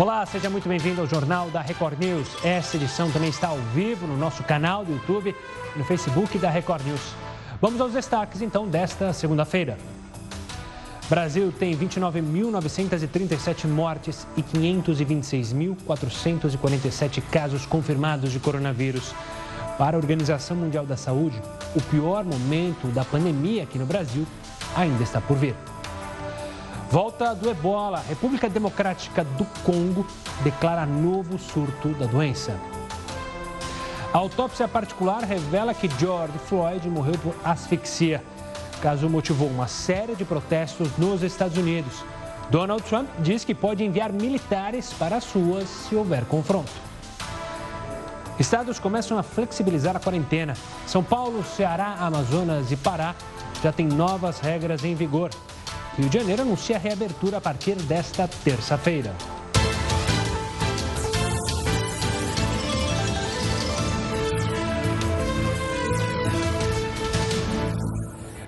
Olá, seja muito bem-vindo ao Jornal da Record News. Essa edição também está ao vivo no nosso canal do YouTube e no Facebook da Record News. Vamos aos destaques então desta segunda-feira. Brasil tem 29.937 mortes e 526.447 casos confirmados de coronavírus. Para a Organização Mundial da Saúde, o pior momento da pandemia aqui no Brasil ainda está por vir. Volta do ebola. República Democrática do Congo declara novo surto da doença. A autópsia particular revela que George Floyd morreu por asfixia. O caso motivou uma série de protestos nos Estados Unidos. Donald Trump diz que pode enviar militares para as ruas se houver confronto. Estados começam a flexibilizar a quarentena. São Paulo, Ceará, Amazonas e Pará já têm novas regras em vigor. Rio de Janeiro anuncia a reabertura a partir desta terça-feira.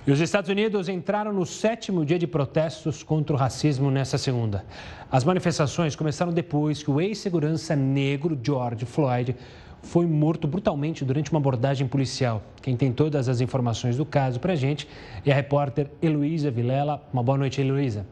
E os Estados Unidos entraram no sétimo dia de protestos contra o racismo nessa segunda. As manifestações começaram depois que o ex-segurança negro George Floyd foi morto brutalmente durante uma abordagem policial. Quem tem todas as informações do caso para a gente é a repórter Heloísa Vilela. Uma boa noite, Heloísa.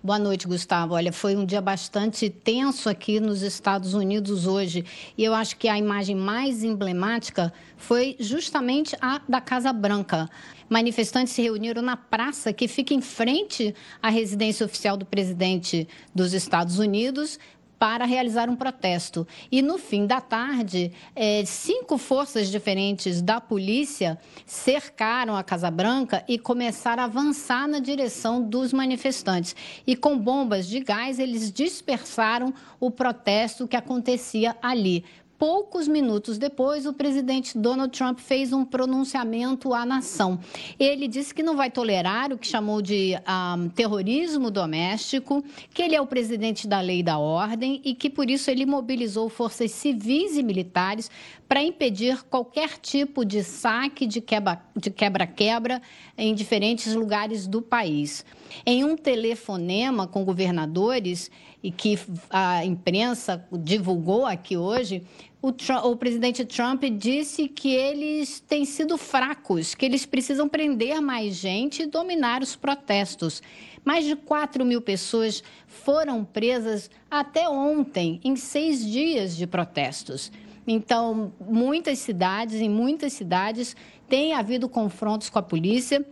Boa noite, Gustavo. Olha, foi um dia bastante tenso aqui nos Estados Unidos hoje. E eu acho que a imagem mais emblemática foi justamente a da Casa Branca. Manifestantes se reuniram na praça que fica em frente à residência oficial do presidente dos Estados Unidos para realizar um protesto. E no fim da tarde, é, cinco forças diferentes da polícia cercaram a Casa Branca e começaram a avançar na direção dos manifestantes. E com bombas de gás, eles dispersaram o protesto que acontecia ali. Poucos minutos depois, o presidente Donald Trump fez um pronunciamento à nação. Ele disse que não vai tolerar o que chamou de um, terrorismo doméstico, que ele é o presidente da lei e da ordem e que por isso ele mobilizou forças civis e militares para impedir qualquer tipo de saque de quebra-quebra em diferentes lugares do país. Em um telefonema com governadores, e que a imprensa divulgou aqui hoje, o, Trump, o, presidente Trump disse que eles têm sido fracos, que eles precisam prender mais gente e dominar os protestos. Mais de 4 mil pessoas foram presas até ontem, em seis dias de protestos. Então, muitas cidades, em muitas cidades, tem havido confrontos com a polícia,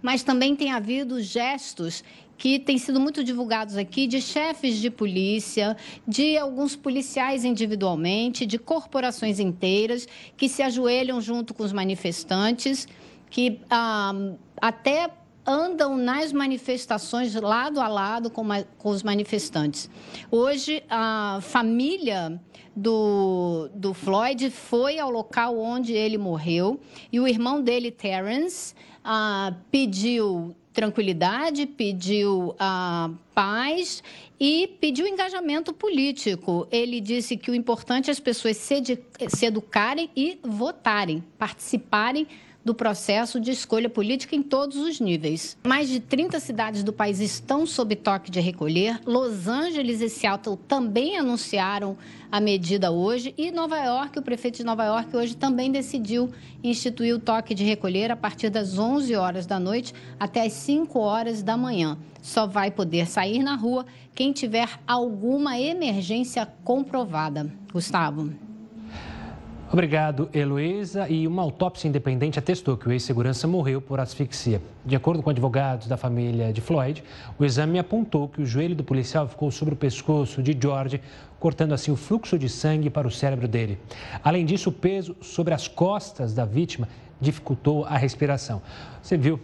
mas também tem havido gestos que têm sido muito divulgados aqui de chefes de polícia, de alguns policiais individualmente, de corporações inteiras que se ajoelham junto com os manifestantes, que ah, até andam nas manifestações lado a lado com, com os manifestantes. Hoje, a família do, do Floyd foi ao local onde ele morreu e o irmão dele, Terence, ah, pediu tranquilidade, pediu ah, paz e pediu engajamento político. Ele disse que o importante é as pessoas se, se educarem e votarem, participarem do processo de escolha política em todos os níveis. Mais de 30 cidades do país estão sob toque de recolher. Los Angeles e Seattle também anunciaram a medida hoje e Nova York, o prefeito de Nova York hoje também decidiu instituir o toque de recolher a partir das 11 horas da noite até as 5 horas da manhã. Só vai poder sair na rua quem tiver alguma emergência comprovada. Gustavo. Obrigado, Heloísa. E uma autópsia independente atestou que o ex-segurança morreu por asfixia. De acordo com advogados da família de Floyd, o exame apontou que o joelho do policial ficou sobre o pescoço de George, cortando assim o fluxo de sangue para o cérebro dele. Além disso, o peso sobre as costas da vítima dificultou a respiração. Você viu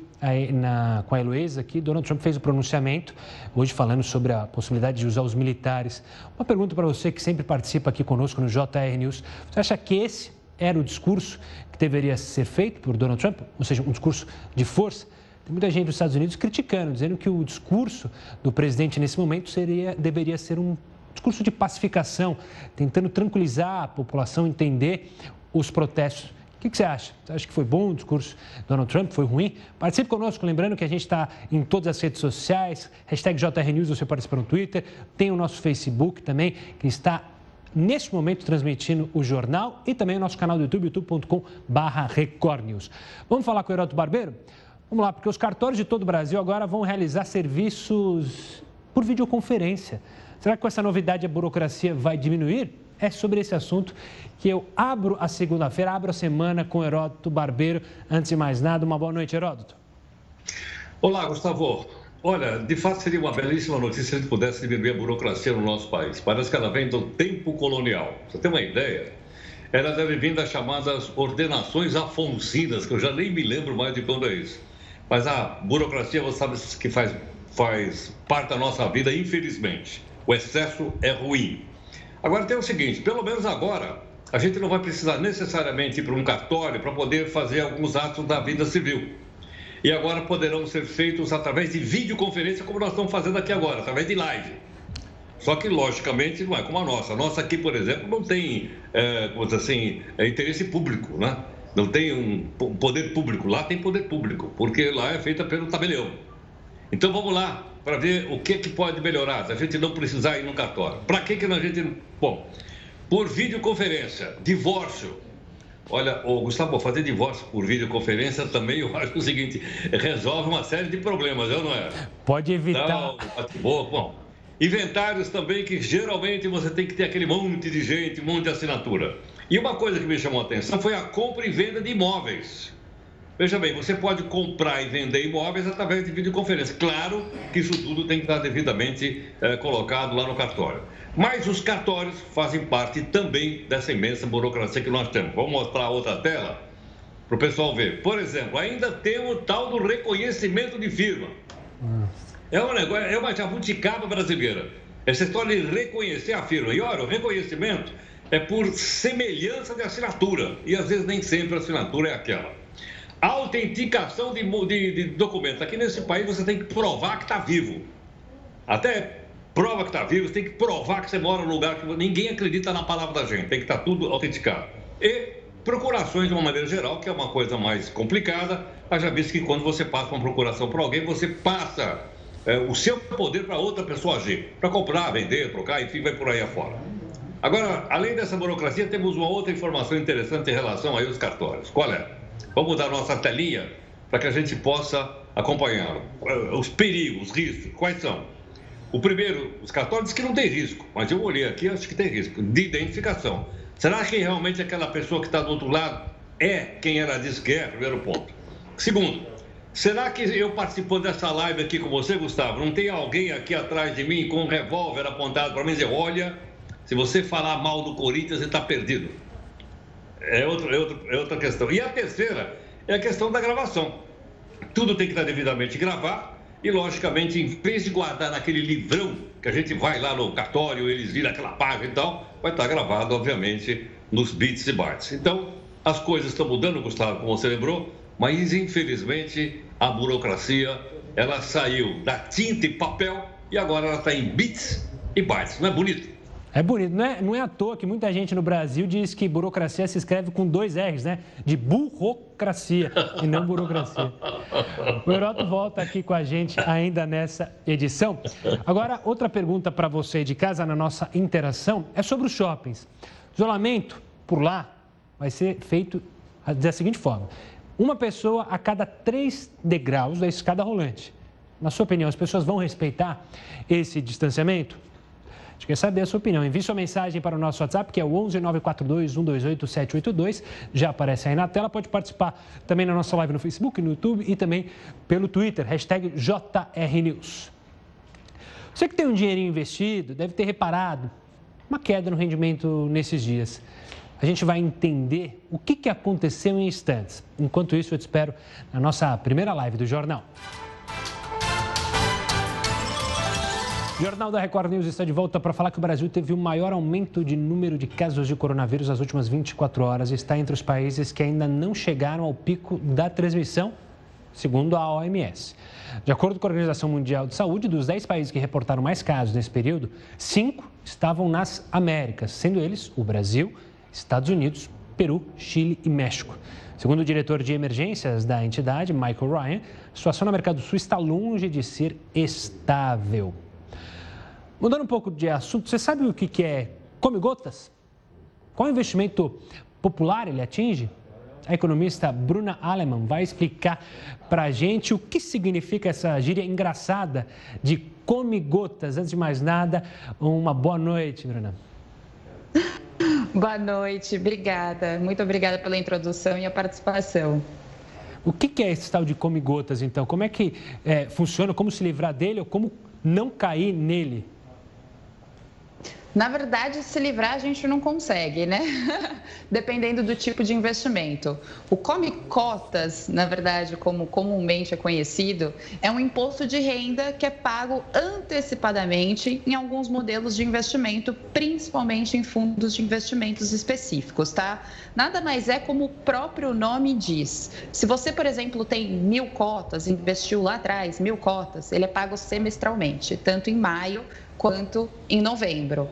na, com a Heloísa que Donald Trump fez o pronunciamento, hoje falando sobre a possibilidade de usar os militares. Uma pergunta para você que sempre participa aqui conosco no JR News. Você acha que esse era o discurso que deveria ser feito por Donald Trump? Ou seja, um discurso de força? Tem muita gente dos Estados Unidos criticando, dizendo que o discurso do presidente nesse momento seria, deveria ser um discurso de pacificação, tentando tranquilizar a população, entender os protestos que, que você acha? Você acha que foi bom o discurso do Donald Trump? Foi ruim? Participe conosco, lembrando que a gente está em todas as redes sociais, hashtag JRNews, você participa no Twitter, tem o nosso Facebook também, que está neste momento transmitindo o jornal e também o nosso canal do YouTube, youtube.com.br Recordnews. Vamos falar com o Heroto Barbeiro? Vamos lá, porque os cartórios de todo o Brasil agora vão realizar serviços por videoconferência. Será que com essa novidade a burocracia vai diminuir? É sobre esse assunto que eu abro a segunda-feira, abro a semana com Heródoto Barbeiro. Antes de mais nada, uma boa noite, Heródoto. Olá, Gustavo. Olha, de fato seria uma belíssima notícia se a gente pudesse diminuir a burocracia no nosso país. Parece que ela vem do tempo colonial. Você tem uma ideia? Ela deve vir das chamadas ordenações afonsinas, que eu já nem me lembro mais de quando é isso. Mas a burocracia, você sabe que faz, faz parte da nossa vida, infelizmente. O excesso é ruim. Agora tem o seguinte: pelo menos agora, a gente não vai precisar necessariamente ir para um cartório para poder fazer alguns atos da vida civil. E agora poderão ser feitos através de videoconferência, como nós estamos fazendo aqui agora, através de live. Só que, logicamente, não é como a nossa. A nossa aqui, por exemplo, não tem, é, assim, é interesse público, né? Não tem um poder público. Lá tem poder público, porque lá é feita pelo tabelião. Então vamos lá para ver o que, que pode melhorar, se a gente não precisar ir no cartório. Para que, que a gente. Bom, por videoconferência, divórcio. Olha, o Gustavo, fazer divórcio por videoconferência também, eu acho o seguinte, resolve uma série de problemas, não é? Pode evitar. Então, bom, inventários também que geralmente você tem que ter aquele monte de gente, um monte de assinatura. E uma coisa que me chamou a atenção foi a compra e venda de imóveis. Veja bem, você pode comprar e vender imóveis através de videoconferência. Claro que isso tudo tem que estar devidamente é, colocado lá no cartório. Mas os cartórios fazem parte também dessa imensa burocracia que nós temos. Vamos mostrar outra tela para o pessoal ver. Por exemplo, ainda tem o tal do reconhecimento de firma. É um negócio, é uma jabuticaba brasileira. Essa história de reconhecer a firma. E olha, o reconhecimento é por semelhança de assinatura. E às vezes nem sempre a assinatura é aquela autenticação de, de, de documentos. Aqui nesse país você tem que provar que está vivo. Até prova que está vivo, você tem que provar que você mora num lugar que ninguém acredita na palavra da gente. Tem que estar tá tudo autenticado. E procurações de uma maneira geral, que é uma coisa mais complicada, mas já visto que quando você passa uma procuração para alguém, você passa é, o seu poder para outra pessoa agir, para comprar, vender, trocar, enfim, vai por aí afora. Agora, além dessa burocracia, temos uma outra informação interessante em relação aí aos cartórios. Qual é? Vamos dar nossa telinha para que a gente possa acompanhar os perigos, os riscos. Quais são? O primeiro, os cartórios que não tem risco, mas eu olhei aqui acho que tem risco, de identificação. Será que realmente aquela pessoa que está do outro lado é quem ela diz que é? Primeiro ponto. Segundo, será que eu participando dessa live aqui com você, Gustavo, não tem alguém aqui atrás de mim com um revólver apontado para mim e dizer, olha, se você falar mal do Corinthians, você está perdido? É, outro, é, outro, é outra questão. E a terceira é a questão da gravação. Tudo tem que estar devidamente gravado e, logicamente, em vez de guardar naquele livrão que a gente vai lá no cartório, eles viram aquela página e tal, vai estar gravado, obviamente, nos bits e bytes. Então, as coisas estão mudando, Gustavo, como você lembrou, mas, infelizmente, a burocracia, ela saiu da tinta e papel e agora ela está em bits e bytes. Não é bonito? É bonito. Não é, não é à toa que muita gente no Brasil diz que burocracia se escreve com dois R's, né? De burocracia e não burocracia. O Heroto volta aqui com a gente ainda nessa edição. Agora, outra pergunta para você de casa na nossa interação é sobre os shoppings. Isolamento por lá vai ser feito da seguinte forma: uma pessoa a cada três degraus da escada rolante. Na sua opinião, as pessoas vão respeitar esse distanciamento? Gente quer saber a sua opinião. Envie sua mensagem para o nosso WhatsApp, que é o 11 942 128 782. Já aparece aí na tela. Pode participar também na nossa live no Facebook, no YouTube e também pelo Twitter, hashtag JRNews. Você que tem um dinheirinho investido, deve ter reparado uma queda no rendimento nesses dias. A gente vai entender o que aconteceu em instantes. Enquanto isso, eu te espero na nossa primeira live do Jornal. Jornal da Record News está de volta para falar que o Brasil teve o maior aumento de número de casos de coronavírus nas últimas 24 horas e está entre os países que ainda não chegaram ao pico da transmissão, segundo a OMS. De acordo com a Organização Mundial de Saúde, dos 10 países que reportaram mais casos nesse período, cinco estavam nas Américas, sendo eles o Brasil, Estados Unidos Peru, Chile e México. Segundo o diretor de emergências da entidade, Michael Ryan, a situação no mercado sul está longe de ser estável. Mudando um pouco de assunto, você sabe o que é come gotas? Qual investimento popular ele atinge? A economista Bruna Alemann vai explicar para a gente o que significa essa gíria engraçada de come gotas. Antes de mais nada, uma boa noite, Bruna. Boa noite, obrigada. Muito obrigada pela introdução e a participação. O que é esse tal de come gotas, então? Como é que é, funciona? Como se livrar dele ou como não cair nele? Na verdade, se livrar a gente não consegue, né? Dependendo do tipo de investimento. O come cotas, na verdade, como comumente é conhecido, é um imposto de renda que é pago antecipadamente em alguns modelos de investimento, principalmente em fundos de investimentos específicos, tá? Nada mais é como o próprio nome diz. Se você, por exemplo, tem mil cotas, investiu lá atrás mil cotas, ele é pago semestralmente, tanto em maio quanto em novembro.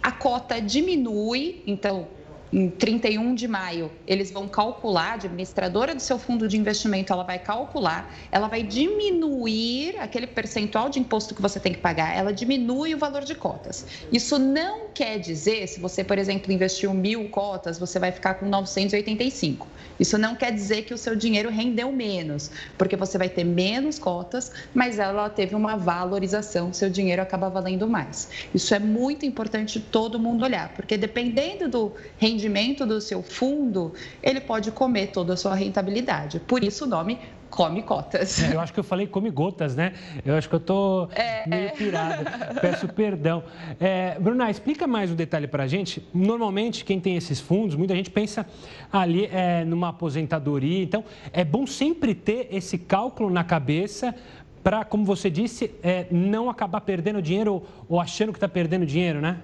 A cota diminui, então em 31 de maio, eles vão calcular, a administradora do seu fundo de investimento, ela vai calcular, ela vai diminuir aquele percentual de imposto que você tem que pagar, ela diminui o valor de cotas. Isso não quer dizer, se você, por exemplo, investiu mil cotas, você vai ficar com 985. Isso não quer dizer que o seu dinheiro rendeu menos, porque você vai ter menos cotas, mas ela teve uma valorização, seu dinheiro acaba valendo mais. Isso é muito importante todo mundo olhar, porque dependendo do rendimento rendimento do seu fundo, ele pode comer toda a sua rentabilidade. Por isso o nome come cotas. É, eu acho que eu falei come gotas, né? Eu acho que eu tô é... meio pirada. Peço perdão. É, Bruna, explica mais um detalhe para a gente. Normalmente, quem tem esses fundos, muita gente pensa ali é, numa aposentadoria. Então, é bom sempre ter esse cálculo na cabeça para, como você disse, é, não acabar perdendo dinheiro ou, ou achando que está perdendo dinheiro, né?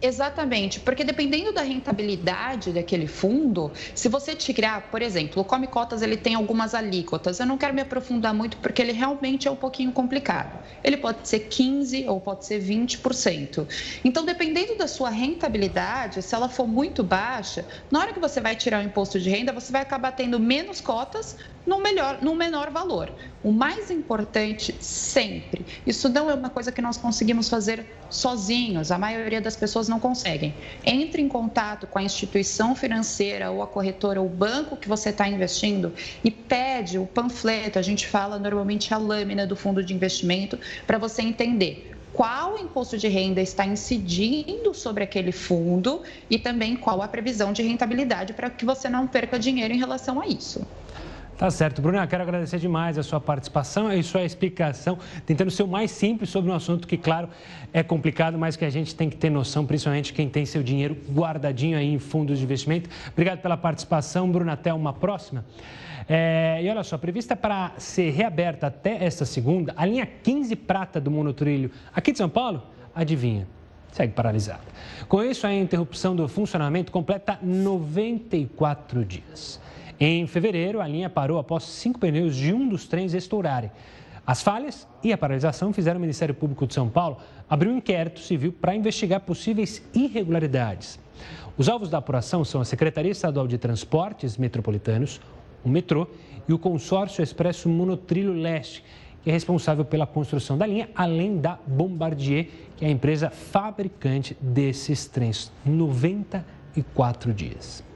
Exatamente, porque dependendo da rentabilidade daquele fundo, se você tirar, por exemplo, o Come Cotas ele tem algumas alíquotas, eu não quero me aprofundar muito porque ele realmente é um pouquinho complicado. Ele pode ser 15 ou pode ser 20%. Então, dependendo da sua rentabilidade, se ela for muito baixa, na hora que você vai tirar o imposto de renda, você vai acabar tendo menos cotas no melhor, no menor valor. O mais importante sempre, isso não é uma coisa que nós conseguimos fazer sozinhos, a maioria das pessoas não conseguem. Entre em contato com a instituição financeira ou a corretora ou o banco que você está investindo e pede o panfleto, a gente fala normalmente a lâmina do fundo de investimento, para você entender qual imposto de renda está incidindo sobre aquele fundo e também qual a previsão de rentabilidade para que você não perca dinheiro em relação a isso. Tá certo. Bruna, quero agradecer demais a sua participação e sua explicação, tentando ser o mais simples sobre um assunto que, claro, é complicado, mas que a gente tem que ter noção, principalmente quem tem seu dinheiro guardadinho aí em fundos de investimento. Obrigado pela participação, Bruna. Até uma próxima. É, e olha só, prevista para ser reaberta até esta segunda, a linha 15 prata do monotrilho aqui de São Paulo, adivinha? Segue paralisada. Com isso, a interrupção do funcionamento completa 94 dias. Em fevereiro, a linha parou após cinco pneus de um dos trens estourarem. As falhas e a paralisação fizeram o Ministério Público de São Paulo abrir um inquérito civil para investigar possíveis irregularidades. Os alvos da apuração são a Secretaria Estadual de Transportes Metropolitanos, o metrô e o consórcio Expresso Monotrilho Leste, que é responsável pela construção da linha, além da Bombardier, que é a empresa fabricante desses trens. 94 dias.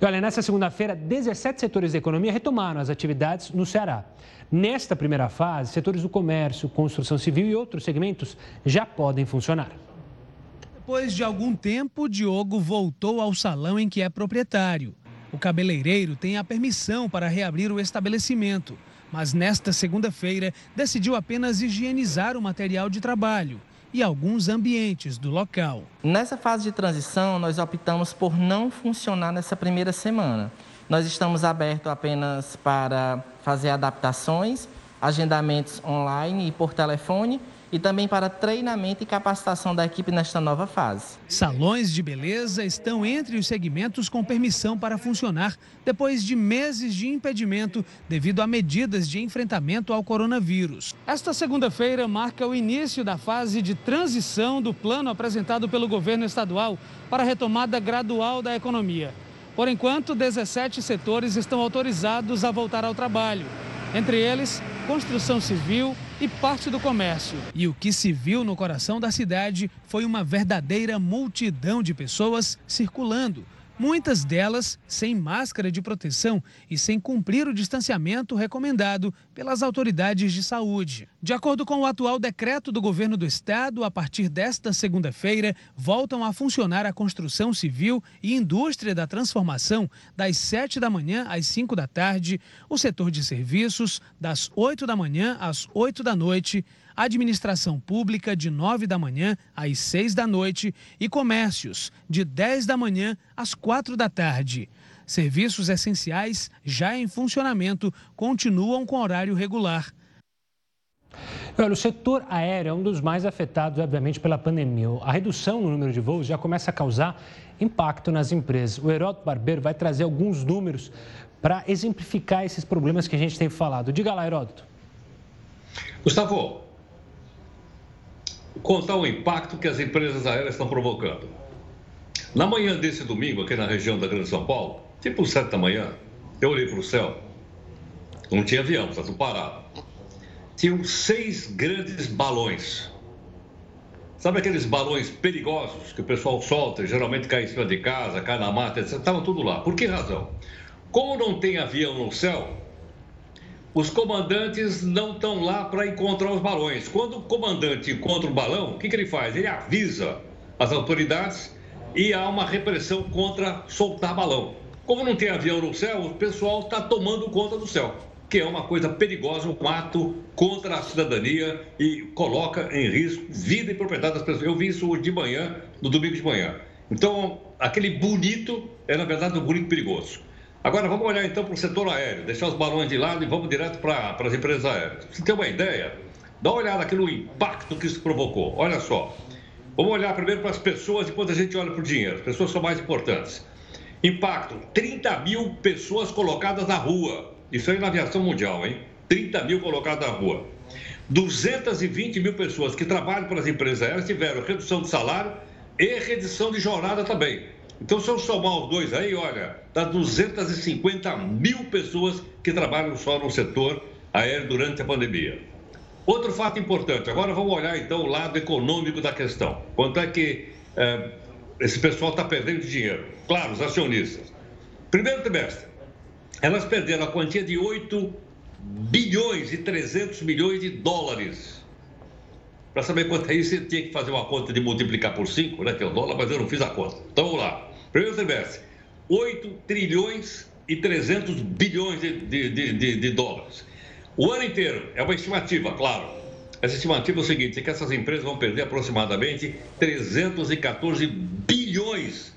E olha, nessa segunda-feira, 17 setores da economia retomaram as atividades no Ceará. Nesta primeira fase, setores do comércio, construção civil e outros segmentos já podem funcionar. Depois de algum tempo, Diogo voltou ao salão em que é proprietário. O cabeleireiro tem a permissão para reabrir o estabelecimento, mas nesta segunda-feira decidiu apenas higienizar o material de trabalho e alguns ambientes do local. Nessa fase de transição, nós optamos por não funcionar nessa primeira semana. Nós estamos abertos apenas para fazer adaptações agendamentos online e por telefone e também para treinamento e capacitação da equipe nesta nova fase. Salões de beleza estão entre os segmentos com permissão para funcionar depois de meses de impedimento devido a medidas de enfrentamento ao coronavírus. Esta segunda-feira marca o início da fase de transição do plano apresentado pelo governo estadual para a retomada gradual da economia. Por enquanto, 17 setores estão autorizados a voltar ao trabalho. Entre eles, construção civil e parte do comércio. E o que se viu no coração da cidade foi uma verdadeira multidão de pessoas circulando muitas delas sem máscara de proteção e sem cumprir o distanciamento recomendado pelas autoridades de saúde. De acordo com o atual decreto do governo do estado, a partir desta segunda-feira, voltam a funcionar a construção civil e indústria da transformação das 7 da manhã às 5 da tarde, o setor de serviços das 8 da manhã às 8 da noite, administração pública de 9 da manhã às 6 da noite e comércios de 10 da manhã às 4 da tarde. Serviços essenciais já em funcionamento continuam com horário regular. Olha, o setor aéreo é um dos mais afetados, obviamente, pela pandemia. A redução no número de voos já começa a causar impacto nas empresas. O Heródoto Barbeiro vai trazer alguns números para exemplificar esses problemas que a gente tem falado. Diga lá, Heródoto. Gustavo, contar o impacto que as empresas aéreas estão provocando. Na manhã desse domingo, aqui na região da Grande São Paulo, tipo sete da manhã, eu olhei para o céu. Não tinha avião, está tudo parado. Tinham seis grandes balões. Sabe aqueles balões perigosos que o pessoal solta, geralmente cai em cima de casa, cai na mata, etc. Estavam tudo lá. Por que razão? Como não tem avião no céu, os comandantes não estão lá para encontrar os balões. Quando o comandante encontra o balão, o que, que ele faz? Ele avisa as autoridades e há uma repressão contra soltar balão. Como não tem avião no céu, o pessoal está tomando conta do céu, que é uma coisa perigosa, um ato contra a cidadania e coloca em risco vida e propriedade das pessoas. Eu vi isso hoje de manhã, no domingo de manhã. Então, aquele bonito é, na verdade, um bonito perigoso. Agora vamos olhar então para o setor aéreo, deixar os balões de lado e vamos direto para, para as empresas aéreas. Você tem uma ideia? Dá uma olhada aqui no impacto que isso provocou. Olha só. Vamos olhar primeiro para as pessoas, depois a gente olha para o dinheiro. As pessoas são mais importantes. Impacto: 30 mil pessoas colocadas na rua. Isso aí na aviação mundial, hein? 30 mil colocadas na rua. 220 mil pessoas que trabalham para as empresas aéreas tiveram redução de salário e redução de jornada também. Então, se eu somar os dois aí, olha, dá 250 mil pessoas que trabalham só no setor aéreo durante a pandemia. Outro fato importante, agora vamos olhar então o lado econômico da questão. Quanto é que é, esse pessoal está perdendo dinheiro? Claro, os acionistas. Primeiro trimestre, elas perderam a quantia de 8 bilhões e 300 milhões de dólares. Para saber quanto é isso, você tinha que fazer uma conta de multiplicar por 5, né, que é o dólar, mas eu não fiz a conta. Então vamos lá. Primeiro trimestre, 8 trilhões e 300 bilhões de, de, de, de, dólares. O ano inteiro, é uma estimativa, claro. Essa estimativa é o seguinte, é que essas empresas vão perder aproximadamente 314 bilhões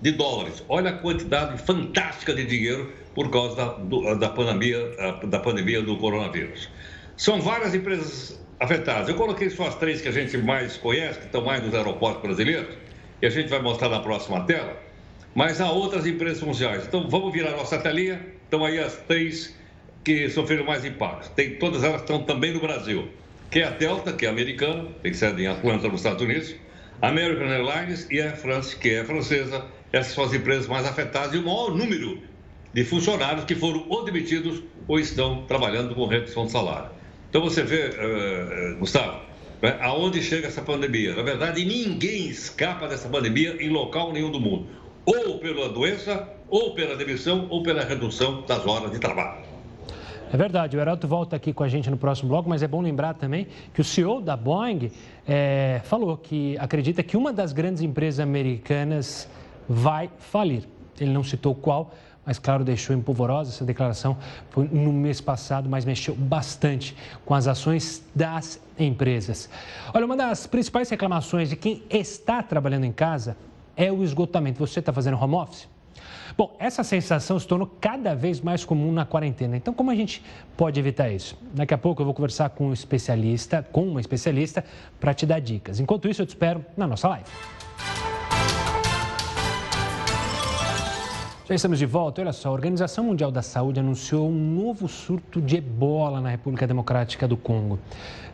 de dólares. Olha a quantidade fantástica de dinheiro por causa da, do, da, pandemia, da pandemia do coronavírus. São várias empresas afetadas. Eu coloquei só as três que a gente mais conhece, que estão mais nos aeroportos brasileiros, e a gente vai mostrar na próxima tela mas há outras empresas mundiais. Então vamos virar nossa telinha. Estão aí as três que sofreram mais impacto. Tem, todas elas estão também no Brasil. Que é a Delta, que é americana, tem sede em Atlanta, nos Estados Unidos, American Airlines e a Air France, que é francesa. Essas são as empresas mais afetadas e o maior número de funcionários que foram ou demitidos ou estão trabalhando com redução de salário. Então você vê, uh, Gustavo, né, aonde chega essa pandemia. Na verdade, ninguém escapa dessa pandemia em local nenhum do mundo ou pela doença, ou pela demissão, ou pela redução das horas de trabalho. É verdade, o Heraldo volta aqui com a gente no próximo bloco, mas é bom lembrar também que o CEO da Boeing é, falou que acredita que uma das grandes empresas americanas vai falir. Ele não citou qual, mas claro, deixou em polvorosa essa declaração. No mês passado, mas mexeu bastante com as ações das empresas. Olha, uma das principais reclamações de quem está trabalhando em casa é o esgotamento. Você está fazendo home office? Bom, essa sensação se tornou cada vez mais comum na quarentena. Então, como a gente pode evitar isso? Daqui a pouco eu vou conversar com um especialista, com uma especialista, para te dar dicas. Enquanto isso, eu te espero na nossa live. Já estamos de volta. Olha só, a Organização Mundial da Saúde anunciou um novo surto de ebola na República Democrática do Congo.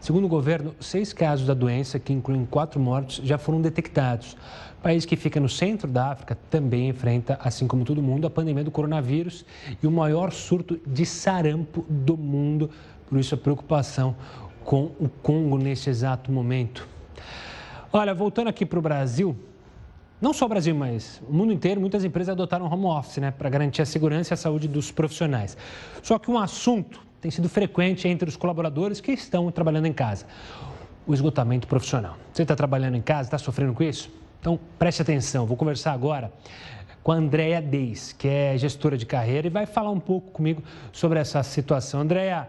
Segundo o governo, seis casos da doença, que incluem quatro mortos, já foram detectados. O país que fica no centro da África também enfrenta, assim como todo mundo, a pandemia do coronavírus e o maior surto de sarampo do mundo. Por isso, a preocupação com o Congo neste exato momento. Olha, voltando aqui para o Brasil, não só o Brasil, mas o mundo inteiro, muitas empresas adotaram home office, né, para garantir a segurança e a saúde dos profissionais. Só que um assunto tem sido frequente entre os colaboradores que estão trabalhando em casa: o esgotamento profissional. Você está trabalhando em casa, está sofrendo com isso? Então preste atenção. Vou conversar agora com a Andréa Deis, que é gestora de carreira, e vai falar um pouco comigo sobre essa situação. Andréa,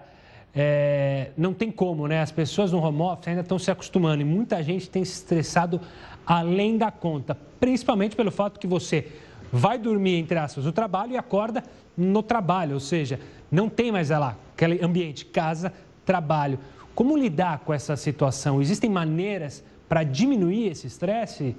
é, não tem como, né? As pessoas no home office ainda estão se acostumando e muita gente tem se estressado além da conta, principalmente pelo fato que você vai dormir, entre aspas, no trabalho e acorda no trabalho, ou seja, não tem mais lá aquele ambiente casa, trabalho. Como lidar com essa situação? Existem maneiras para diminuir esse estresse?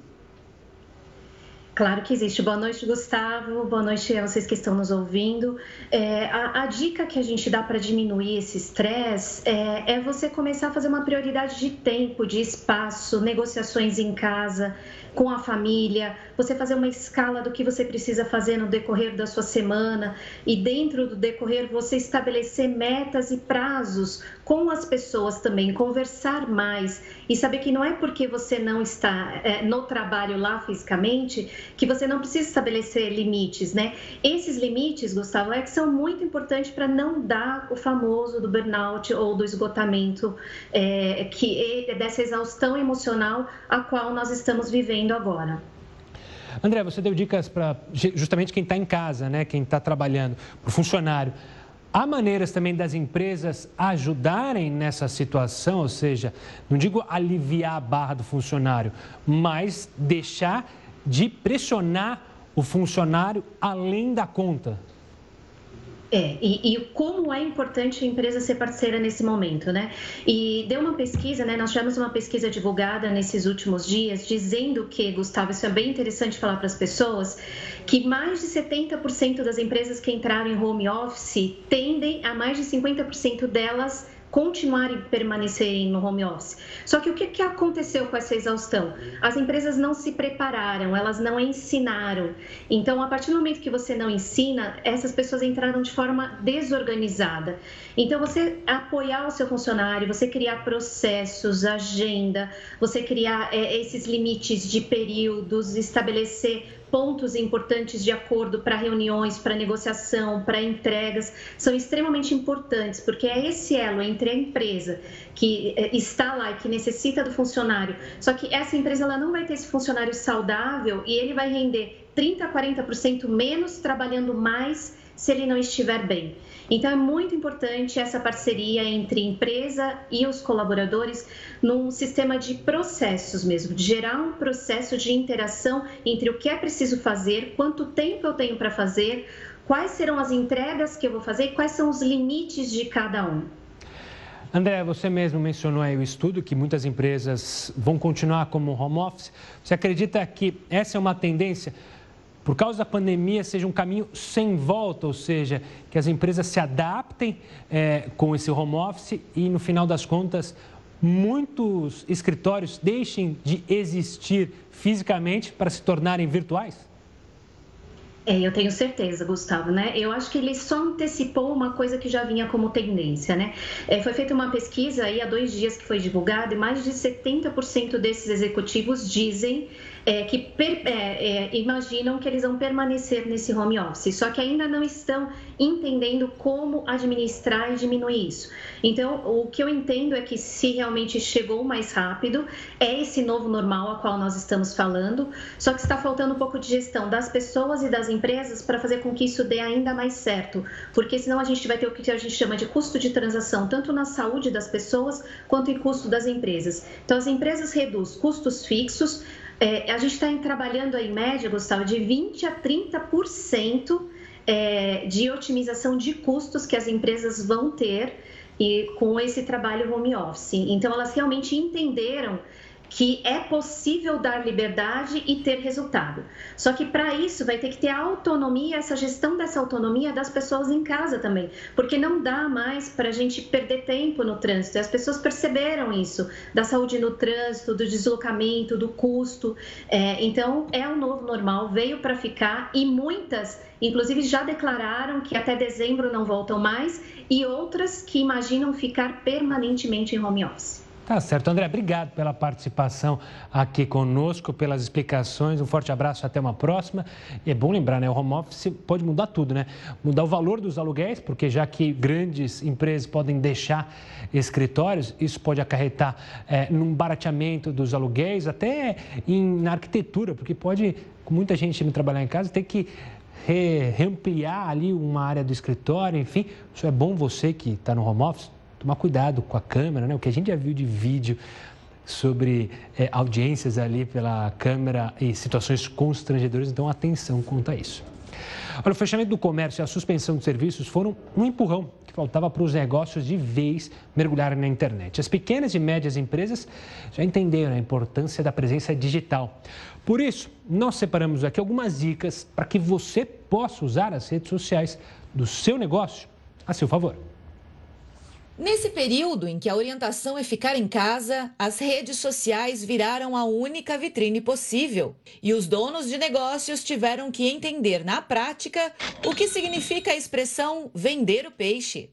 Claro que existe. Boa noite, Gustavo. Boa noite a vocês que estão nos ouvindo. É, a, a, dica que a gente dá para diminuir esse estresse é, é, você começar a fazer uma prioridade de tempo, de espaço, negociações em casa, com a família, você fazer uma escala do que você precisa fazer no decorrer da sua semana e dentro do decorrer você estabelecer metas e prazos com as pessoas também, conversar mais e saber que não é porque você não está é, no trabalho lá fisicamente que você não precisa estabelecer limites, né? Esses limites, Gustavo, é que são muito importantes para não dar o famoso do burnout ou do esgotamento, é, que é dessa exaustão emocional a qual nós estamos vivendo agora. André, você deu dicas para justamente quem está em casa, né? Quem está trabalhando, para o funcionário. Há maneiras também das empresas ajudarem nessa situação, ou seja, não digo aliviar a barra do funcionário, mas deixar de pressionar o funcionário além da conta. É, e, e, como é importante a empresa ser parceira nesse momento, né? E deu uma pesquisa, né? Nós tivemos uma pesquisa divulgada nesses últimos dias dizendo que, Gustavo, isso é bem interessante falar para as pessoas, que mais de 70% das empresas que entraram em home office tendem a mais de 50% delas continuarem permanecerem no home office. Só que o que, que aconteceu com essa exaustão? As empresas não se prepararam, elas não ensinaram. Então, a partir do momento que você não ensina, essas pessoas entraram de forma desorganizada. Então, você apoiar o seu funcionário, você criar processos, agenda, você criar é, esses limites de períodos, estabelecer pontos importantes de acordo para reuniões, para negociação, para entregas, são extremamente importantes, porque é esse elo entre a empresa que eh, está lá e que necessita do funcionário, só que essa empresa ela não vai ter esse funcionário saudável e ele vai render 30 a 40% menos trabalhando mais se ele não estiver bem. Então, é muito importante essa parceria entre empresa e os colaboradores num sistema de processos mesmo, de gerar um processo de interação entre o que é preciso fazer, quanto tempo eu tenho para fazer, quais serão as entregas que eu vou fazer e quais são os limites de cada um. André, você mesmo mencionou aí o estudo que muitas empresas vão continuar como home office. Você acredita que essa é uma tendência por causa da pandemia, seja um caminho sem volta, ou seja, que as empresas se adaptem é, com esse home office e, no final das contas, muitos escritórios deixem de existir fisicamente para se tornarem virtuais? É, eu tenho certeza, Gustavo, né? Eu acho que ele só antecipou uma coisa que já vinha como tendência, né? É, foi feita uma pesquisa aí há dois dias que foi divulgada e mais de 70% desses executivos dizem é, que per, é, é, imaginam que eles vão permanecer nesse home office, só que ainda não estão entendendo como administrar e diminuir isso. Então, o que eu entendo é que se realmente chegou mais rápido, é esse novo normal a qual nós estamos falando, só que está faltando um pouco de gestão das pessoas e das empresas para fazer com que isso dê ainda mais certo, porque senão a gente vai ter o que a gente chama de custo de transação, tanto na saúde das pessoas quanto em custo das empresas. Então, as empresas reduzem custos fixos, é, a gente está trabalhando em média, Gustavo, de 20% a 30% é, de otimização de custos que as empresas vão ter e com esse trabalho home office. Então, elas realmente entenderam que é possível dar liberdade e ter resultado. Só que para isso vai ter que ter a autonomia, essa gestão dessa autonomia das pessoas em casa também, porque não dá mais para a gente perder tempo no trânsito. E as pessoas perceberam isso da saúde no trânsito, do deslocamento, do custo. É, então é o novo normal, veio para ficar e muitas inclusive já declararam que até dezembro não voltam mais, e outras que imaginam ficar permanentemente em home office. Tá certo, André, obrigado pela participação aqui conosco, pelas explicações. Um forte abraço, até uma próxima. E é bom lembrar, né? O home office pode mudar tudo, né? Mudar o valor dos aluguéis, porque já que grandes empresas podem deixar escritórios, isso pode acarretar é, num barateamento dos aluguéis, até em, na arquitetura, porque pode, com muita gente indo trabalhar em casa, ter que re, reampliar ali uma área do escritório, enfim. Isso é bom você que está no home office, tomar cuidado com a câmera, né? O que a gente já viu de vídeo sobre é, audiências ali pela câmera e situações constrangedoras, então atenção quanto a isso. Olha, o fechamento do comércio e a suspensão de serviços foram um empurrão que faltava para os negócios de vez mergulharem na internet. As pequenas e médias empresas já entenderam a importância da presença digital. Por isso, nós separamos aqui algumas dicas para que você possa usar as redes sociais do seu negócio a seu favor. Nesse período em que a orientação é ficar em casa, as redes sociais viraram a única vitrine possível e os donos de negócios tiveram que entender na prática o que significa a expressão vender o peixe.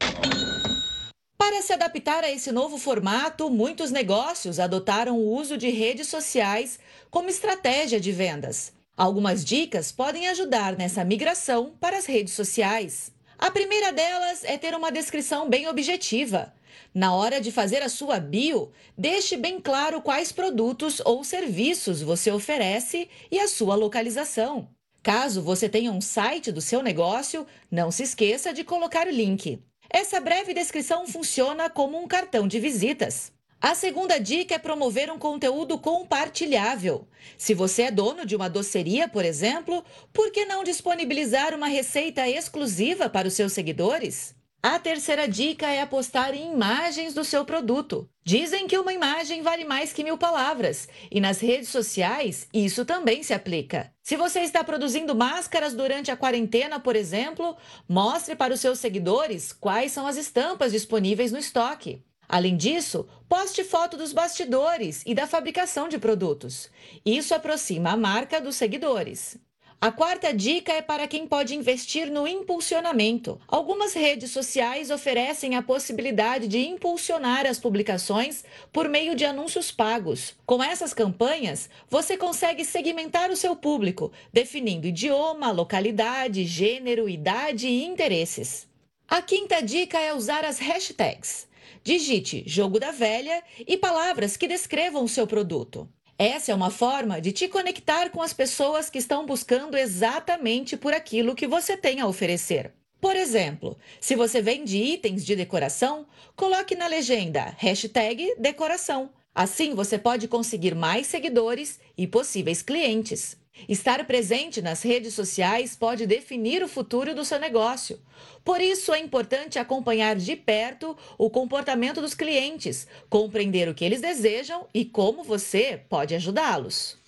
Para se adaptar a esse novo formato, muitos negócios adotaram o uso de redes sociais como estratégia de vendas. Algumas dicas podem ajudar nessa migração para as redes sociais. A primeira delas é ter uma descrição bem objetiva. Na hora de fazer a sua bio, deixe bem claro quais produtos ou serviços você oferece e a sua localização. Caso você tenha um site do seu negócio, não se esqueça de colocar o link. Essa breve descrição funciona como um cartão de visitas. A segunda dica é promover um conteúdo compartilhável. Se você é dono de uma doceria, por exemplo, por que não disponibilizar uma receita exclusiva para os seus seguidores? A terceira dica é apostar em imagens do seu produto. Dizem que uma imagem vale mais que mil palavras, e nas redes sociais isso também se aplica. Se você está produzindo máscaras durante a quarentena, por exemplo, mostre para os seus seguidores quais são as estampas disponíveis no estoque. Além disso, poste foto dos bastidores e da fabricação de produtos. Isso aproxima a marca dos seguidores. A quarta dica é para quem pode investir no impulsionamento. Algumas redes sociais oferecem a possibilidade de impulsionar as publicações por meio de anúncios pagos. Com essas campanhas, você consegue segmentar o seu público, definindo idioma, localidade, gênero, idade e interesses. A quinta dica é usar as hashtags. Digite jogo da velha e palavras que descrevam o seu produto. Essa é uma forma de te conectar com as pessoas que estão buscando exatamente por aquilo que você tem a oferecer. Por exemplo, se você vende itens de decoração, coloque na legenda hashtag decoração. Assim você pode conseguir mais seguidores e possíveis clientes. Estar presente nas redes sociais pode definir o futuro do seu negócio. Por isso, é importante acompanhar de perto o comportamento dos clientes, compreender o que eles desejam e como você pode ajudá-los.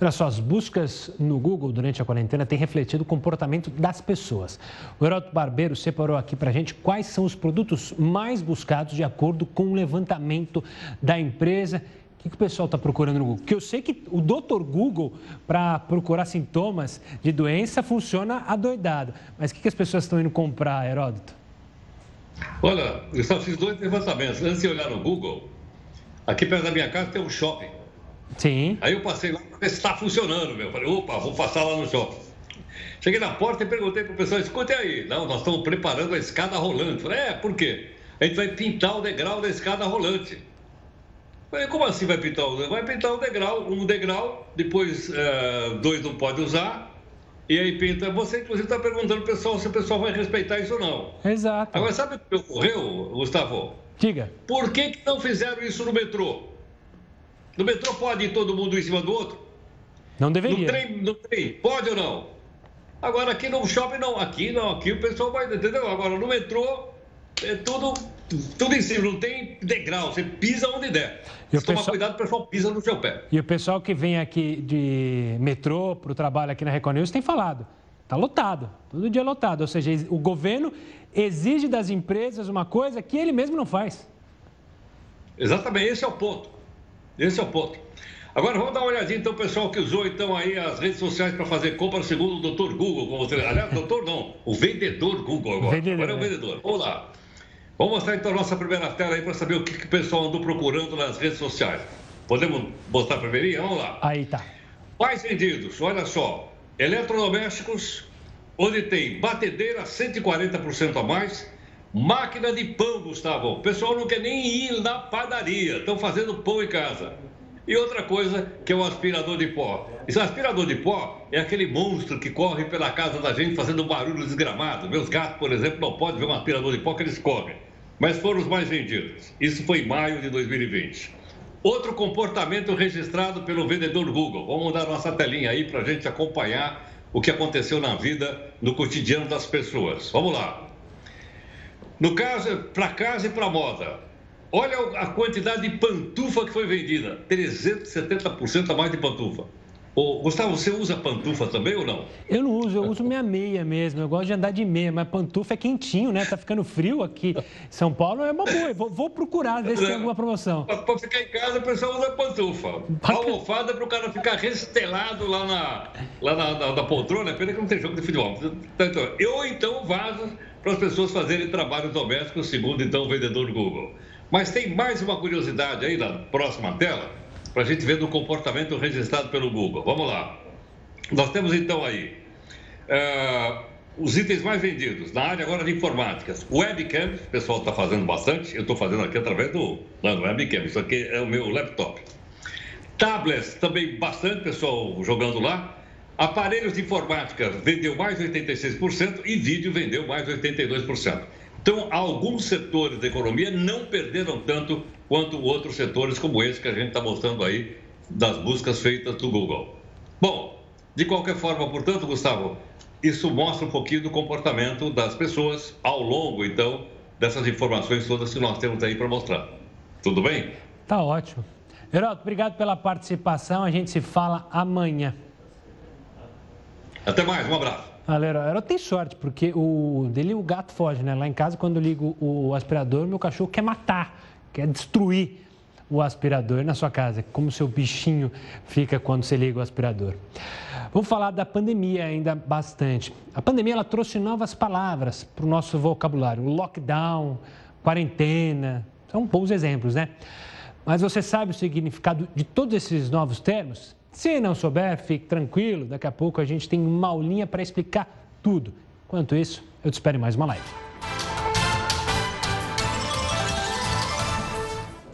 Olha só, as buscas no Google durante a quarentena têm refletido o comportamento das pessoas. O Heródoto Barbeiro separou aqui para a gente quais são os produtos mais buscados de acordo com o levantamento da empresa o que, que o pessoal está procurando no Google? Porque eu sei que o Dr. Google, para procurar sintomas de doença, funciona adoidado. Mas o que, que as pessoas estão indo comprar, Heródoto? Olha, eu só fiz dois levantamentos. Antes de olhar no Google, aqui perto da minha casa tem um shopping. Sim. Aí eu passei lá para ver se está funcionando, meu. Falei, opa, vou passar lá no shopping. Cheguei na porta e perguntei para o pessoal, escute aí. Não, nós estamos preparando a escada rolante. Falei, é, por quê? A gente vai pintar o degrau da escada rolante. Como assim vai pintar o Vai pintar um degrau, um degrau, depois uh, dois não pode usar, E aí, Pinta, você inclusive está perguntando pessoal se o pessoal vai respeitar isso ou não. Exato. Agora, sabe o que ocorreu, Gustavo? Diga. Por que, que não fizeram isso no metrô? No metrô pode ir todo mundo em cima do outro? Não deveria. No trem, no trem pode ou não? Agora aqui no shopping não, aqui não, aqui o pessoal vai, entendeu? Agora no metrô é tudo, tudo em cima, não tem degrau, você pisa onde der. Se tomar pessoal... cuidado, o pessoal pisa no seu pé. E o pessoal que vem aqui de metrô para o trabalho aqui na Record News tem falado, está lotado, todo dia lotado. Ou seja, o governo exige das empresas uma coisa que ele mesmo não faz. Exatamente, esse é o ponto. Esse é o ponto. Agora vamos dar uma olhadinha então, pessoal que usou então aí as redes sociais para fazer compra segundo o doutor Google, como você. Aliás, doutor não, o vendedor Google agora. Vendedor, agora é o é. vendedor. Vamos lá. Vamos mostrar então a nossa primeira tela aí para saber o que, que o pessoal andou procurando nas redes sociais. Podemos mostrar a primeirinha? Vamos lá. Aí tá. Mais vendidos, olha só. Eletrodomésticos, onde tem batedeira 140% a mais, máquina de pão, Gustavo. O pessoal não quer nem ir na padaria, estão fazendo pão em casa. E outra coisa que é o aspirador de pó. Esse aspirador de pó é aquele monstro que corre pela casa da gente fazendo barulho desgramado. Meus gatos, por exemplo, não podem ver um aspirador de pó que eles correm. Mas foram os mais vendidos. Isso foi em maio de 2020. Outro comportamento registrado pelo vendedor Google. Vamos mudar nossa telinha aí para a gente acompanhar o que aconteceu na vida, no cotidiano das pessoas. Vamos lá. No caso, para casa e para moda. Olha a quantidade de pantufa que foi vendida: 370% a mais de pantufa. Ô, Gustavo, você usa pantufa também ou não? Eu não uso, eu uso minha meia mesmo. Eu gosto de andar de meia, mas pantufa é quentinho, né? Tá ficando frio aqui. São Paulo é uma boa. Vou, vou procurar ver se tem alguma promoção. Para ficar em casa, o pessoal usa pantufa. Almofada para o cara ficar restelado lá na, lá na, na, na poltrona. Pena que não tem jogo de futebol. Então, eu então vaso para as pessoas fazerem trabalhos domésticos, segundo então o vendedor Google. Mas tem mais uma curiosidade aí na próxima tela, para a gente ver do comportamento registrado pelo Google. Vamos lá. Nós temos então aí uh, os itens mais vendidos na área agora de informática. Webcam, o pessoal está fazendo bastante, eu estou fazendo aqui através do, não, webcam, isso aqui é o meu laptop. Tablets também bastante pessoal jogando lá. Aparelhos de informática vendeu mais 86% e vídeo vendeu mais 82%. Então, alguns setores da economia não perderam tanto quanto outros setores, como esse que a gente está mostrando aí, das buscas feitas do Google. Bom, de qualquer forma, portanto, Gustavo, isso mostra um pouquinho do comportamento das pessoas ao longo, então, dessas informações todas que nós temos aí para mostrar. Tudo bem? Tá ótimo. Geraldo, obrigado pela participação. A gente se fala amanhã. Até mais, um abraço. Valeu, Herói. tem sorte, porque o dele o gato foge, né? Lá em casa, quando eu ligo o aspirador, meu cachorro quer matar, quer destruir o aspirador na sua casa. Como seu bichinho fica quando você liga o aspirador. Vamos falar da pandemia ainda bastante. A pandemia ela trouxe novas palavras para o nosso vocabulário. Lockdown, quarentena, são bons exemplos, né? Mas você sabe o significado de todos esses novos termos? Se não souber, fique tranquilo, daqui a pouco a gente tem uma aulinha para explicar tudo. Enquanto isso, eu te espero em mais uma live.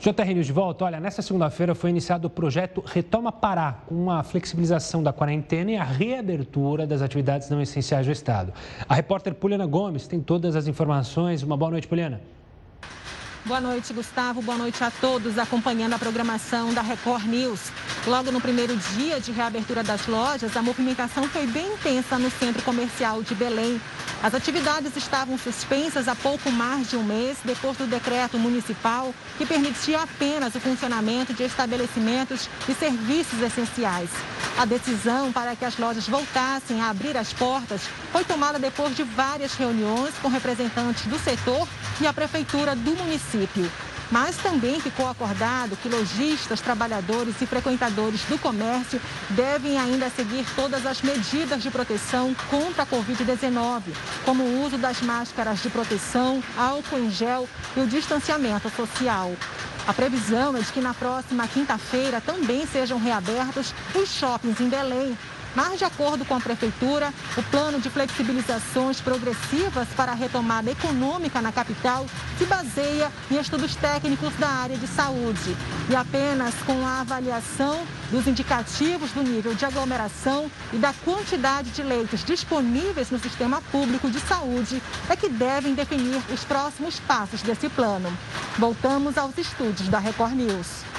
JR News de volta. Olha, nesta segunda-feira foi iniciado o projeto Retoma Pará, com uma flexibilização da quarentena e a reabertura das atividades não essenciais do Estado. A repórter Poliana Gomes tem todas as informações. Uma boa noite, Poliana. Boa noite, Gustavo. Boa noite a todos acompanhando a programação da Record News. Logo no primeiro dia de reabertura das lojas, a movimentação foi bem intensa no centro comercial de Belém. As atividades estavam suspensas há pouco mais de um mês, depois do decreto municipal que permitia apenas o funcionamento de estabelecimentos e serviços essenciais. A decisão para que as lojas voltassem a abrir as portas foi tomada depois de várias reuniões com representantes do setor e a prefeitura do município. Mas também ficou acordado que lojistas, trabalhadores e frequentadores do comércio devem ainda seguir todas as medidas de proteção contra a Covid-19, como o uso das máscaras de proteção, álcool em gel e o distanciamento social. A previsão é de que na próxima quinta-feira também sejam reabertos os shoppings em Belém Mas, de acordo com a Prefeitura, o plano de flexibilizações progressivas para a retomada econômica na capital se baseia em estudos técnicos da área de saúde. E apenas com a avaliação dos indicativos do nível de aglomeração e da quantidade de leitos disponíveis no sistema público de saúde é que devem definir os próximos passos desse plano. Voltamos aos estúdios da Record News.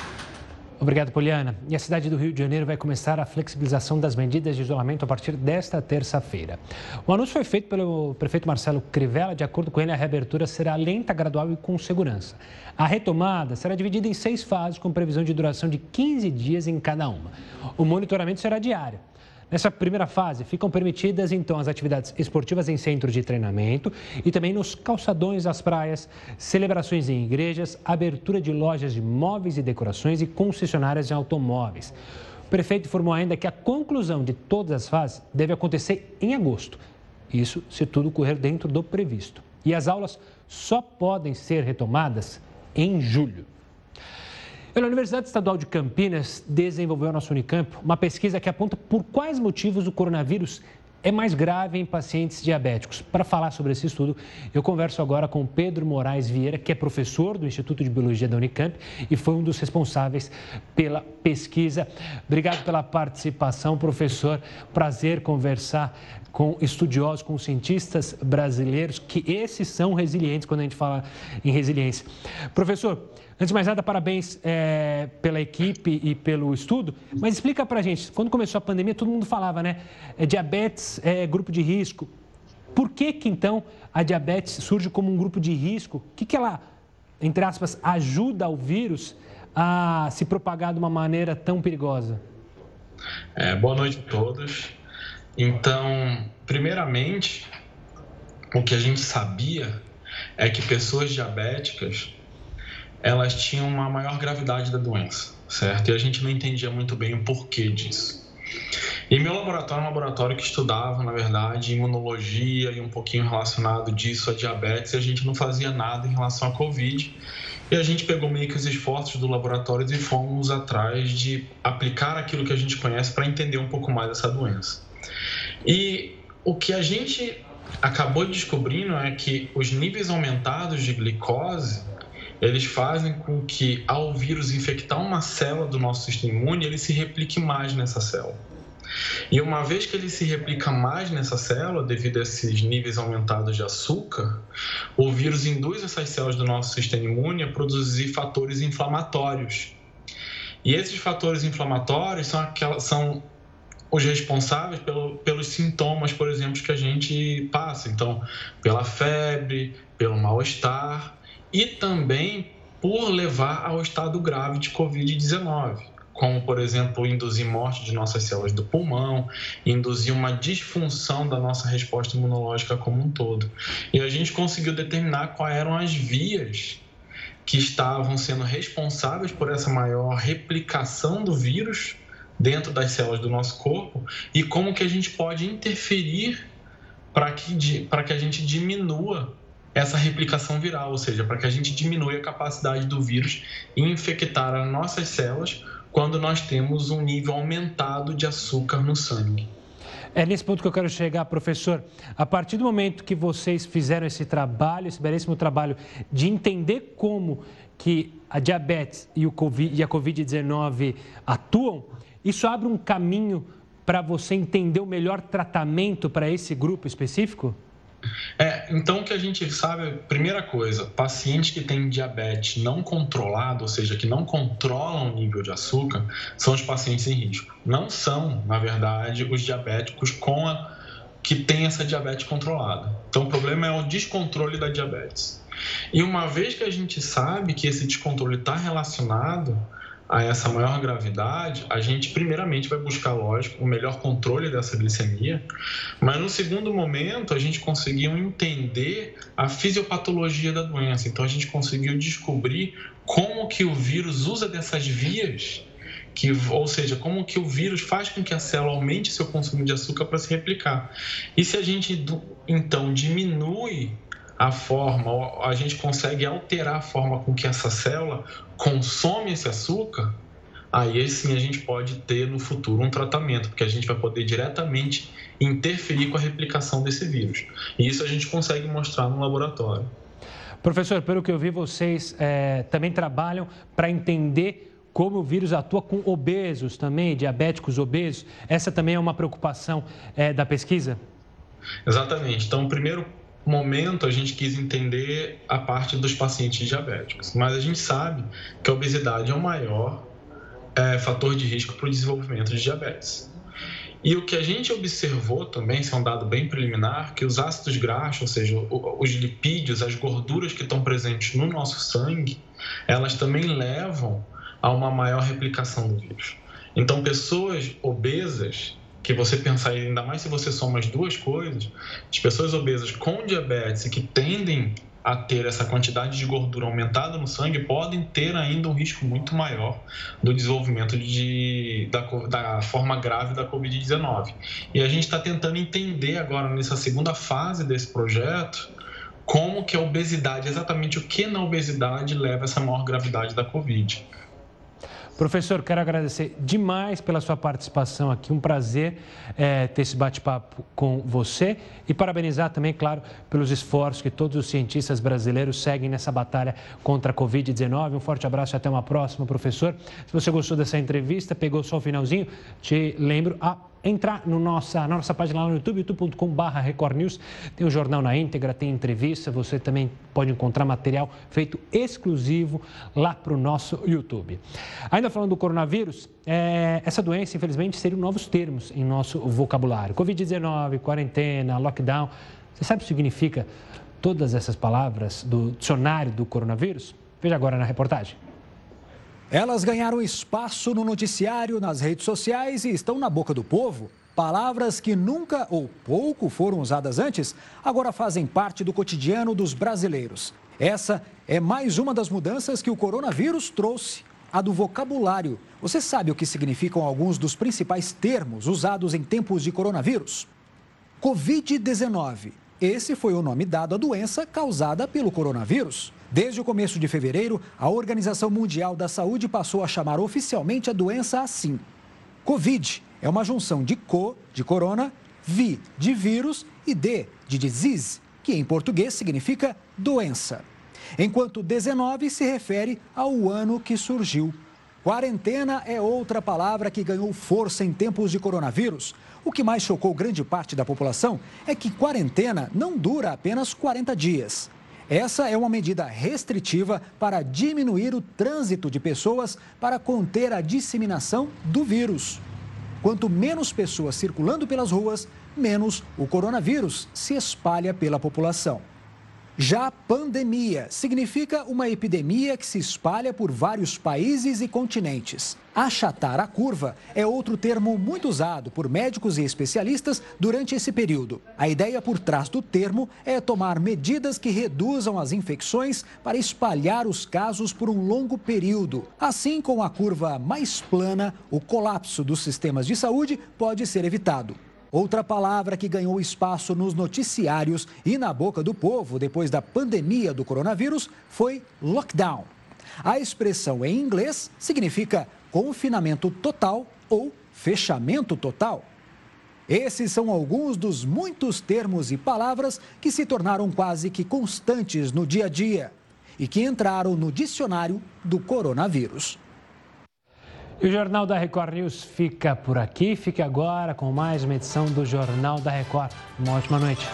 Obrigado, Poliana. E a cidade do Rio de Janeiro vai começar a flexibilização das medidas de isolamento a partir desta terça-feira. O anúncio foi feito pelo prefeito Marcelo Crivella. De acordo com ele, a reabertura será lenta, gradual e com segurança. A retomada será dividida em seis fases, com previsão de duração de 15 dias em cada uma. O monitoramento será diário. Nessa primeira fase, ficam permitidas então as atividades esportivas em centros de treinamento e também nos calçadões das praias, celebrações em igrejas, abertura de lojas de móveis e decorações e concessionárias de automóveis. O prefeito informou ainda que a conclusão de todas as fases deve acontecer em agosto. Isso se tudo correr dentro do previsto. E as aulas só podem ser retomadas em julho. A Universidade Estadual de Campinas desenvolveu a nossa Unicamp uma pesquisa que aponta por quais motivos o coronavírus é mais grave em pacientes diabéticos. Para falar sobre esse estudo, eu converso agora com Pedro Moraes Vieira, que é professor do Instituto de Biologia da Unicamp e foi um dos responsáveis pela pesquisa. Obrigado pela participação, professor. Prazer conversar com estudiosos, com cientistas brasileiros, que esses são resilientes quando a gente fala em resiliência. Professor, Antes de mais nada, parabéns é, pela equipe e pelo estudo. Mas explica para a gente, quando começou a pandemia, todo mundo falava, né? É, diabetes é grupo de risco. Por que que então a diabetes surge como um grupo de risco? O que, que ela, entre aspas, ajuda o vírus a se propagar de uma maneira tão perigosa? É, boa noite a todos. Então, primeiramente, o que a gente sabia é que pessoas diabéticas elas tinham uma maior gravidade da doença, certo? E a gente não entendia muito bem o porquê disso. E meu laboratório é um laboratório que estudava, na verdade, imunologia e um pouquinho relacionado disso a diabetes, e a gente não fazia nada em relação à Covid. E a gente pegou meio que os esforços do laboratório e fomos atrás de aplicar aquilo que a gente conhece para entender um pouco mais essa doença. E o que a gente acabou descobrindo é que os níveis aumentados de glicose eles fazem com que, ao vírus infectar uma célula do nosso sistema imune, ele se replique mais nessa célula. E uma vez que ele se replica mais nessa célula, devido a esses níveis aumentados de açúcar, o vírus induz essas células do nosso sistema imune a produzir fatores inflamatórios. E esses fatores inflamatórios são, aquelas, são os responsáveis pelo, pelos sintomas, por exemplo, que a gente passa. Então, pela febre, pelo mal-estar e também por levar ao estado grave de Covid-19, como, por exemplo, induzir morte de nossas células do pulmão, induzir uma disfunção da nossa resposta imunológica como um todo. E a gente conseguiu determinar quais eram as vias que estavam sendo responsáveis por essa maior replicação do vírus dentro das células do nosso corpo e como que a gente pode interferir para que, para que a gente diminua essa replicação viral, ou seja, para que a gente diminua a capacidade do vírus infectar as nossas células quando nós temos um nível aumentado de açúcar no sangue. É nesse ponto que eu quero chegar, professor. A partir do momento que vocês fizeram esse trabalho, esse belíssimo trabalho de entender como que a diabetes e, o COVID, e a Covid-19 atuam, isso abre um caminho para você entender o melhor tratamento para esse grupo específico? É, então o que a gente sabe, primeira coisa, pacientes que têm diabetes não controlado, ou seja, que não controlam o nível de açúcar, são os pacientes em risco. Não são, na verdade, os diabéticos com a, que têm essa diabetes controlada. Então o problema é o descontrole da diabetes. E uma vez que a gente sabe que esse descontrole está relacionado a essa maior gravidade, a gente primeiramente vai buscar, lógico, o melhor controle dessa glicemia, mas no segundo momento a gente conseguiu entender a fisiopatologia da doença. Então a gente conseguiu descobrir como que o vírus usa dessas vias que, ou seja, como que o vírus faz com que a célula aumente seu consumo de açúcar para se replicar. E se a gente então diminui a forma, a gente consegue alterar a forma com que essa célula consome esse açúcar, aí sim a gente pode ter no futuro um tratamento, porque a gente vai poder diretamente interferir com a replicação desse vírus. E isso a gente consegue mostrar no laboratório. Professor, pelo que eu vi, vocês é, também trabalham para entender como o vírus atua com obesos também, diabéticos obesos. Essa também é uma preocupação é, da pesquisa? Exatamente. Então, o primeiro momento a gente quis entender a parte dos pacientes diabéticos, mas a gente sabe que a obesidade é o maior é, fator de risco para o desenvolvimento de diabetes. E o que a gente observou também, isso é um dado bem preliminar, que os ácidos graxos, ou seja, os lipídios, as gorduras que estão presentes no nosso sangue, elas também levam a uma maior replicação do vírus. Então, pessoas obesas que você pensar ainda mais se você soma as duas coisas, as pessoas obesas com diabetes e que tendem a ter essa quantidade de gordura aumentada no sangue podem ter ainda um risco muito maior do desenvolvimento de, da, da forma grave da Covid-19. E a gente está tentando entender agora, nessa segunda fase desse projeto, como que a obesidade, exatamente o que na obesidade leva a essa maior gravidade da Covid. Professor, quero agradecer demais pela sua participação aqui. Um prazer é, ter esse bate-papo com você e parabenizar também, claro, pelos esforços que todos os cientistas brasileiros seguem nessa batalha contra a Covid-19. Um forte abraço e até uma próxima, professor. Se você gostou dessa entrevista, pegou só o finalzinho, te lembro a entrar no nossa, na nossa página lá no YouTube, youtube.com.br Record News. Tem o jornal na íntegra, tem entrevista, você também pode encontrar material feito exclusivo lá para o nosso YouTube. Ainda falando do coronavírus, é, essa doença, infelizmente, seriam novos termos em nosso vocabulário. Covid-19, quarentena, lockdown. Você sabe o que significa todas essas palavras do dicionário do coronavírus? Veja agora na reportagem. Elas ganharam espaço no noticiário, nas redes sociais e estão na boca do povo. Palavras que nunca ou pouco foram usadas antes, agora fazem parte do cotidiano dos brasileiros. Essa é mais uma das mudanças que o coronavírus trouxe, a do vocabulário. Você sabe o que significam alguns dos principais termos usados em tempos de coronavírus? Covid-19. Esse foi o nome dado à doença causada pelo coronavírus. Desde o começo de fevereiro, a Organização Mundial da Saúde passou a chamar oficialmente a doença assim. Covid é uma junção de co, de corona, vi, de vírus e d, de disease, que em português significa doença. Enquanto 19 se refere ao ano que surgiu. Quarentena é outra palavra que ganhou força em tempos de coronavírus. O que mais chocou grande parte da população é que quarentena não dura apenas 40 dias. Essa é uma medida restritiva para diminuir o trânsito de pessoas para conter a disseminação do vírus. Quanto menos pessoas circulando pelas ruas, menos o coronavírus se espalha pela população. Já pandemia significa uma epidemia que se espalha por vários países e continentes. Achatar a curva é outro termo muito usado por médicos e especialistas durante esse período. A ideia por trás do termo é tomar medidas que reduzam as infecções para espalhar os casos por um longo período. Assim, com a curva mais plana, o colapso dos sistemas de saúde pode ser evitado. Outra palavra que ganhou espaço nos noticiários e na boca do povo depois da pandemia do coronavírus foi lockdown. A expressão em inglês significa confinamento total ou fechamento total. Esses são alguns dos muitos termos e palavras que se tornaram quase que constantes no dia a dia e que entraram no dicionário do coronavírus. E o Jornal da Record News fica por aqui. Fique agora com mais uma edição do Jornal da Record. Uma ótima noite.